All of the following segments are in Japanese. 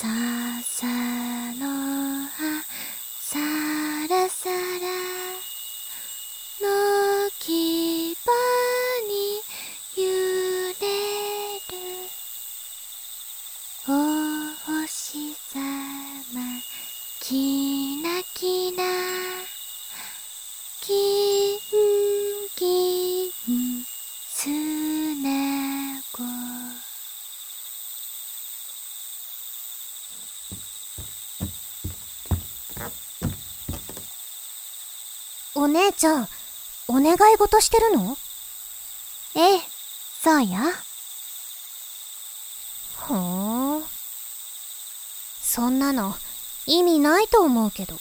ささの葉さらさらのきばに揺れる。お星さまきなきなきんきんすなごお姉ちゃん、お願い事してるの？ええそうよふん。そんなの、意味ないと思うけど。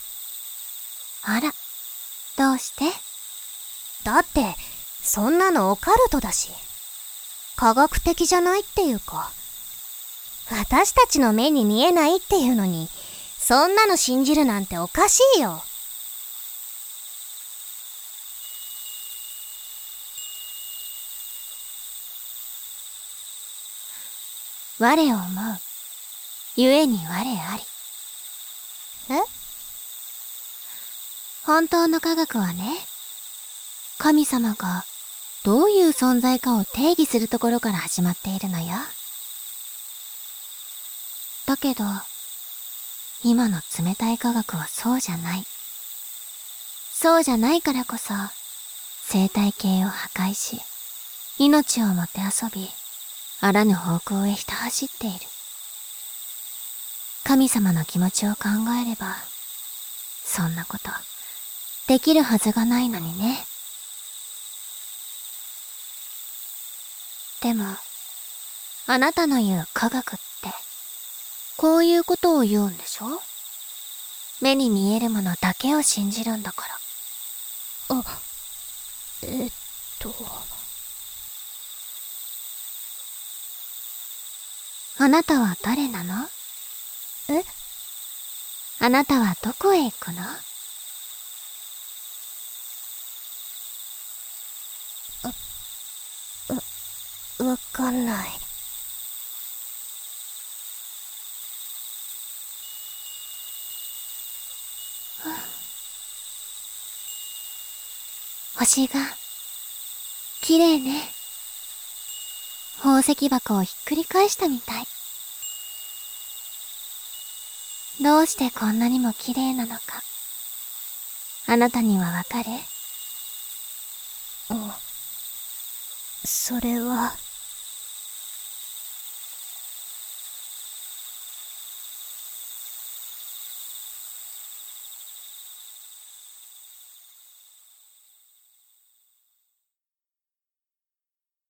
あらどうして？だって、そんなのオカルトだし。科学的じゃないっていうか。私たちの目に見えないっていうのに、そんなの信じるなんておかしいよ。我を思う。故に我あり。え？本当の科学はね神様がどういう存在かを定義するところから始まっているのよ。だけど今の冷たい科学はそうじゃないそうじゃないからこそ生態系を破壊し命をもてあそびあらぬ方向へひた走っている。神様の気持ちを考えれば、そんなこと、できるはずがないのにね。でも、あなたの言う科学って、こういうことを言うんでしょ？目に見えるものだけを信じるんだから。あ、えっと。あなたは誰なの？え？あなたはどこへ行くの？わかんない。星が、綺麗ね。宝石箱をひっくり返したみたい。どうしてこんなにも綺麗なのか。あなたにはわかる？それは。